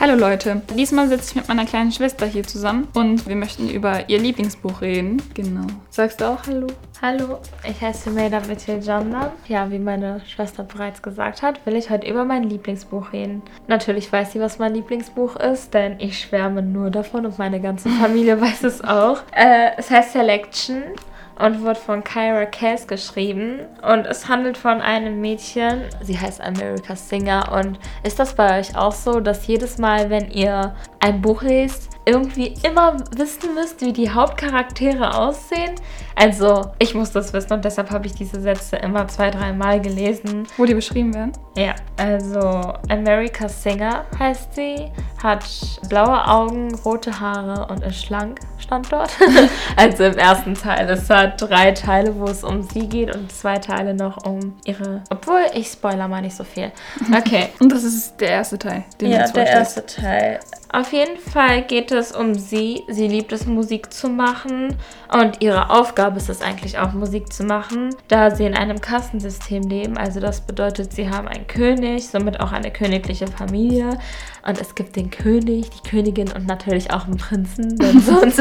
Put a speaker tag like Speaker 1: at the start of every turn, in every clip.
Speaker 1: Hallo Leute, diesmal sitze ich mit meiner kleinen Schwester hier zusammen und wir möchten über ihr Lieblingsbuch reden. Genau. Sagst du auch Hallo?
Speaker 2: Hallo, ich heiße Melda Mitchell-Jandan. Ja, wie meine Schwester bereits gesagt hat, will ich heute über mein Lieblingsbuch reden. Natürlich weiß sie, was mein Lieblingsbuch ist, denn ich schwärme nur davon und meine ganze Familie weiß es auch. Äh, es heißt Selection und wird von Kyra Cass geschrieben. Und es handelt von einem Mädchen, sie heißt America Singer. Und ist das bei euch auch so, dass jedes Mal, wenn ihr ein Buch lest, irgendwie immer wissen müsst, wie die Hauptcharaktere aussehen? Also, ich muss das wissen und deshalb habe ich diese Sätze immer zwei, dreimal gelesen.
Speaker 1: Wo die beschrieben werden?
Speaker 2: Ja, also America Singer heißt sie, hat blaue Augen, rote Haare und ist schlank, stand dort. also im ersten Teil. Es hat drei Teile, wo es um sie geht und zwei Teile noch um ihre. Obwohl, ich spoiler mal nicht so viel. Okay.
Speaker 1: und das ist der erste Teil,
Speaker 2: den ja, du der erste Teil. Auf jeden Fall geht es um sie. Sie liebt es, Musik zu machen. Und ihre Aufgabe ist es eigentlich auch, Musik zu machen, da sie in einem Kastensystem leben. Also das bedeutet, sie haben einen König, somit auch eine königliche Familie. Und es gibt den König, die Königin und natürlich auch einen Prinzen, denn sonst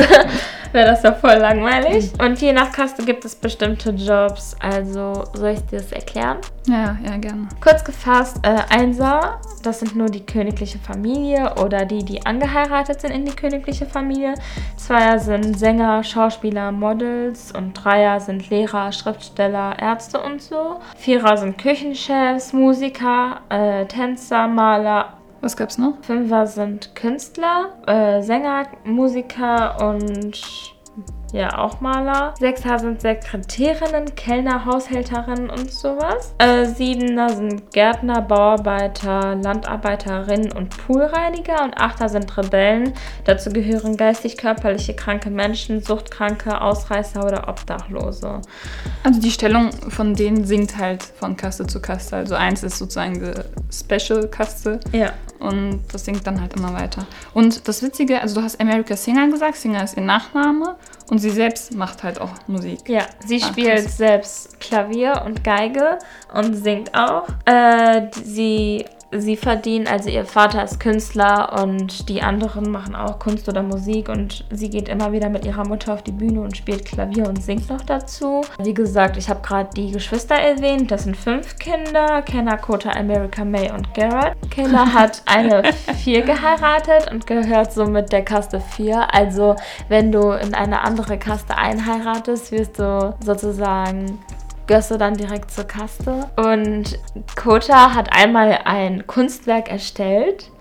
Speaker 2: wäre das ja voll langweilig. Und je nach Kaste gibt es bestimmte Jobs. Also soll ich dir das erklären?
Speaker 1: Ja, ja, gerne.
Speaker 2: Kurz gefasst, äh, Einser, das sind nur die königliche Familie oder die, die angeheiratet sind in die königliche Familie. Zweier sind Sänger, Schauspieler, Models und Dreier sind Lehrer, Schriftsteller, Ärzte und so. Vierer sind Küchenchefs, Musiker, äh, Tänzer, Maler,
Speaker 1: was gab's noch?
Speaker 2: Fünfer sind Künstler, äh, Sänger, Musiker und ja, auch Maler. Sechser sind Sekretärinnen, Kellner, Haushälterinnen und sowas. Äh, Siebener sind Gärtner, Bauarbeiter, Landarbeiterinnen und Poolreiniger. Und Achter sind Rebellen. Dazu gehören geistig körperliche kranke Menschen, Suchtkranke, Ausreißer oder Obdachlose.
Speaker 1: Also die Stellung von denen sinkt halt von Kaste zu Kaste. Also eins ist sozusagen die Special-Kaste.
Speaker 2: Ja.
Speaker 1: Und das sinkt dann halt immer weiter. Und das Witzige, also du hast America Singer gesagt, Singer ist ihr Nachname und sie selbst macht halt auch Musik.
Speaker 2: Ja, sie Ach, spielt krass. selbst Klavier und Geige und singt auch. Äh, sie sie verdienen, also ihr Vater ist Künstler und die anderen machen auch Kunst oder Musik und sie geht immer wieder mit ihrer Mutter auf die Bühne und spielt Klavier und singt noch dazu. Wie gesagt, ich habe gerade die Geschwister erwähnt, das sind fünf Kinder, Kenna, Kota, America, May und Garrett. Kenna hat eine vier geheiratet und gehört somit der Kaste 4. Also wenn du in eine andere Kaste einheiratest, wirst du sozusagen gehörst du dann direkt zur Kaste. Und Kota hat einmal ein Kunstwerk erstellt.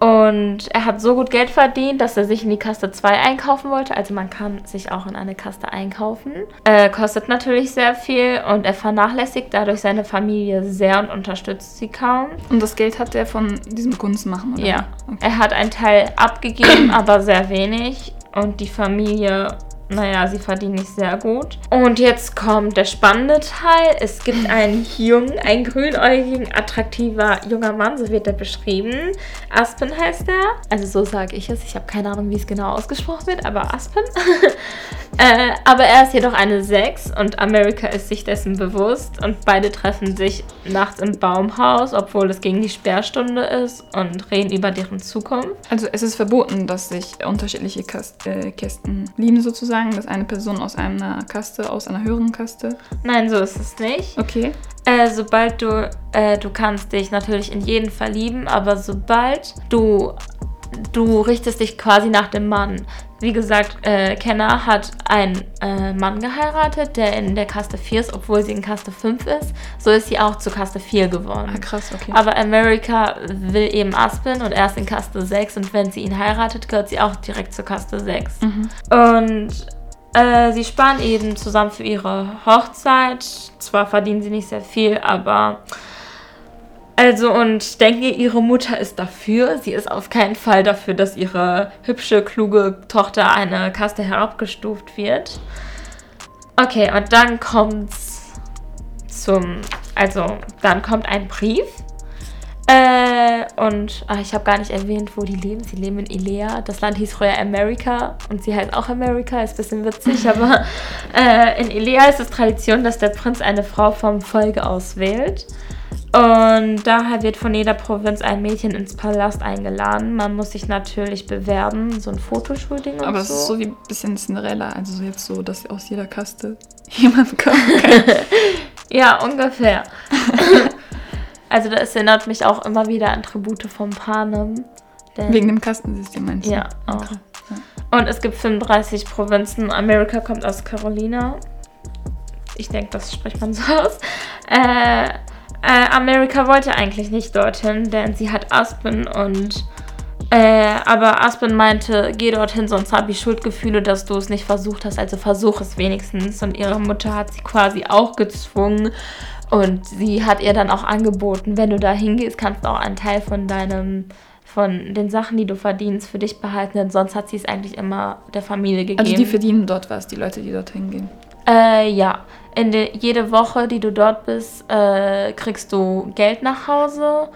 Speaker 2: Und er hat so gut Geld verdient, dass er sich in die Kaste 2 einkaufen wollte. Also man kann sich auch in eine Kaste einkaufen. Äh, kostet natürlich sehr viel und er vernachlässigt dadurch seine Familie sehr und unterstützt sie kaum.
Speaker 1: Und das Geld hat er von diesem Kunstmachen, oder?
Speaker 2: Ja. Okay. Er hat einen Teil abgegeben, aber sehr wenig. Und die Familie naja, sie verdienen nicht sehr gut. Und jetzt kommt der spannende Teil. Es gibt einen jungen, einen grünäugigen, attraktiver junger Mann, so wird er beschrieben. Aspen heißt er. Also so sage ich es. Ich habe keine Ahnung, wie es genau ausgesprochen wird, aber Aspen. äh, aber er ist jedoch eine 6 und America ist sich dessen bewusst. Und beide treffen sich nachts im Baumhaus, obwohl es gegen die Sperrstunde ist und reden über deren Zukunft.
Speaker 1: Also es ist verboten, dass sich unterschiedliche Kast äh, Kästen lieben sozusagen sagen, dass eine Person aus einer Kaste, aus einer höheren Kaste?
Speaker 2: Nein, so ist es nicht.
Speaker 1: Okay.
Speaker 2: Äh, sobald du, äh, du kannst dich natürlich in jeden verlieben, aber sobald du, du richtest dich quasi nach dem Mann. Wie gesagt, äh, Kenner hat einen äh, Mann geheiratet, der in der Kaste 4 ist, obwohl sie in Kaste 5 ist. So ist sie auch zu Kaste 4 geworden.
Speaker 1: Ah, krass, okay.
Speaker 2: Aber America will eben Aspen und er ist in Kaste 6 und wenn sie ihn heiratet, gehört sie auch direkt zur Kaste 6. Mhm. Und äh, sie sparen eben zusammen für ihre Hochzeit. Zwar verdienen sie nicht sehr viel, aber also und ich denke, ihre Mutter ist dafür. Sie ist auf keinen Fall dafür, dass ihre hübsche, kluge Tochter eine Kaste herabgestuft wird. Okay, und dann kommt's zum, also dann kommt ein Brief. Äh, und ach, ich habe gar nicht erwähnt, wo die leben. Sie leben in Ilea. Das Land hieß früher Amerika und sie heißt auch Amerika. Ist ein bisschen witzig, aber äh, in Ilea ist es Tradition, dass der Prinz eine Frau vom Volke auswählt. Und daher wird von jeder Provinz ein Mädchen ins Palast eingeladen. Man muss sich natürlich bewerben, so ein Fotoshooting und
Speaker 1: Aber
Speaker 2: so.
Speaker 1: es ist so wie ein bisschen Cinderella. Also so jetzt so, dass aus jeder Kaste jemand kommen kann.
Speaker 2: Ja, ungefähr. also das erinnert mich auch immer wieder an Tribute von Panem.
Speaker 1: Wegen dem Kastensystem meinst du?
Speaker 2: Ja, auch.
Speaker 1: Okay.
Speaker 2: Und es gibt 35 Provinzen. Amerika kommt aus Carolina. Ich denke, das spricht man so aus. Äh, äh, Amerika wollte eigentlich nicht dorthin, denn sie hat Aspen und. Äh, aber Aspen meinte, geh dorthin, sonst habe ich Schuldgefühle, dass du es nicht versucht hast. Also versuch es wenigstens. Und ihre Mutter hat sie quasi auch gezwungen. Und sie hat ihr dann auch angeboten, wenn du da hingehst, kannst du auch einen Teil von deinem, von den Sachen, die du verdienst, für dich behalten. Denn sonst hat sie es eigentlich immer der Familie gegeben.
Speaker 1: Also die verdienen dort was, die Leute, die dorthin gehen.
Speaker 2: Äh, ja. De, jede Woche, die du dort bist, äh, kriegst du Geld nach Hause.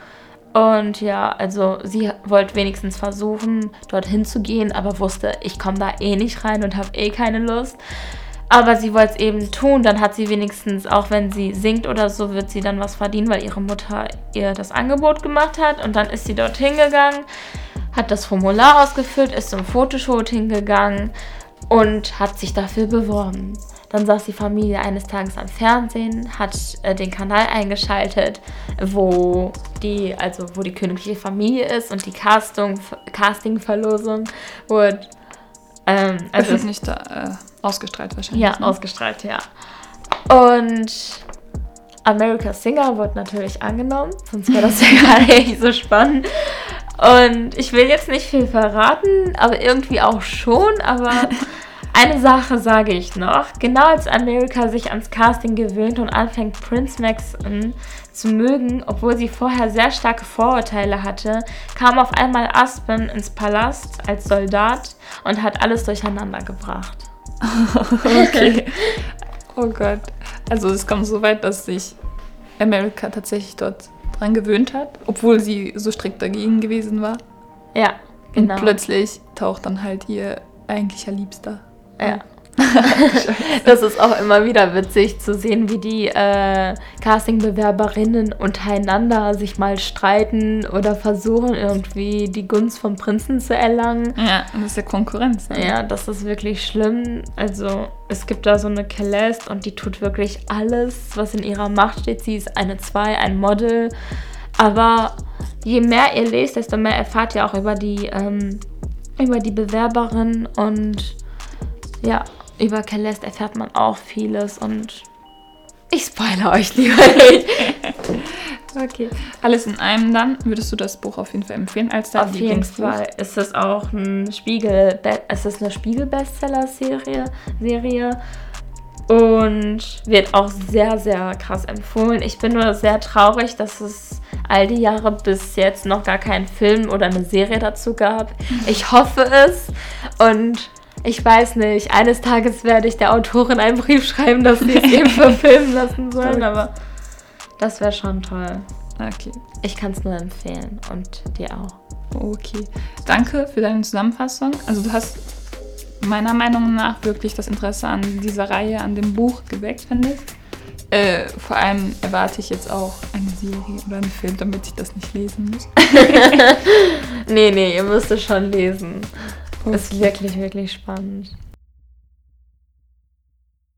Speaker 2: Und ja, also sie wollte wenigstens versuchen, dorthin zu gehen, aber wusste, ich komme da eh nicht rein und habe eh keine Lust. Aber sie wollte es eben tun, dann hat sie wenigstens, auch wenn sie singt oder so, wird sie dann was verdienen, weil ihre Mutter ihr das Angebot gemacht hat. Und dann ist sie dorthin gegangen, hat das Formular ausgefüllt, ist zum Fotoshooting gegangen und hat sich dafür beworben. Dann saß die Familie eines Tages am Fernsehen, hat äh, den Kanal eingeschaltet, wo die, also wo die königliche Familie ist und die Castung, Castingverlosung wurde. Ähm, also
Speaker 1: Also ist nicht da, äh, ausgestrahlt wahrscheinlich.
Speaker 2: ja,
Speaker 1: ne?
Speaker 2: ausgestrahlt, ja. Und America's Singer wurde natürlich angenommen, sonst wäre das ja gar nicht so spannend. Und ich will jetzt nicht viel verraten, aber irgendwie auch schon. Aber eine Sache sage ich noch. Genau als America sich ans Casting gewöhnt und anfängt Prince Max zu mögen, obwohl sie vorher sehr starke Vorurteile hatte, kam auf einmal Aspen ins Palast als Soldat und hat alles durcheinander gebracht.
Speaker 1: Okay. oh Gott. Also es kommt so weit, dass sich Amerika tatsächlich dort dran gewöhnt hat, obwohl sie so strikt dagegen gewesen war.
Speaker 2: Ja, genau.
Speaker 1: Und plötzlich taucht dann halt ihr eigentlicher Liebster.
Speaker 2: Ja. das ist auch immer wieder witzig zu sehen, wie die äh, Castingbewerberinnen untereinander sich mal streiten oder versuchen, irgendwie die Gunst vom Prinzen zu erlangen.
Speaker 1: Ja, das ist ja Konkurrenz. Ne?
Speaker 2: Ja, das ist wirklich schlimm. Also, es gibt da so eine Celeste und die tut wirklich alles, was in ihrer Macht steht. Sie ist eine 2, ein Model. Aber je mehr ihr lest, desto mehr erfahrt ihr auch über die, ähm, über die Bewerberin und ja, über Celeste erfährt man auch vieles und ich spoilere euch lieber nicht.
Speaker 1: Okay. Alles in einem dann würdest du das Buch auf jeden Fall empfehlen als dein
Speaker 2: Auf jeden? Fall ist es auch ein Spiegel, es ist eine Spiegel-Bestseller-Serie Serie und wird auch sehr, sehr krass empfohlen. Ich bin nur sehr traurig, dass es all die Jahre bis jetzt noch gar keinen Film oder eine Serie dazu gab. Ich hoffe es und ich weiß nicht, eines Tages werde ich der Autorin einen Brief schreiben, dass sie es eben verfilmen lassen sollen, aber das wäre schon toll.
Speaker 1: Okay.
Speaker 2: Ich kann es nur empfehlen und dir auch.
Speaker 1: Okay. Danke für deine Zusammenfassung. Also du hast meiner Meinung nach wirklich das Interesse an dieser Reihe, an dem Buch geweckt, finde ich. Äh, vor allem erwarte ich jetzt auch eine Serie oder einen Film, damit ich das nicht lesen muss.
Speaker 2: Nee, nee, ihr müsst es schon lesen. Ist wirklich, wirklich spannend.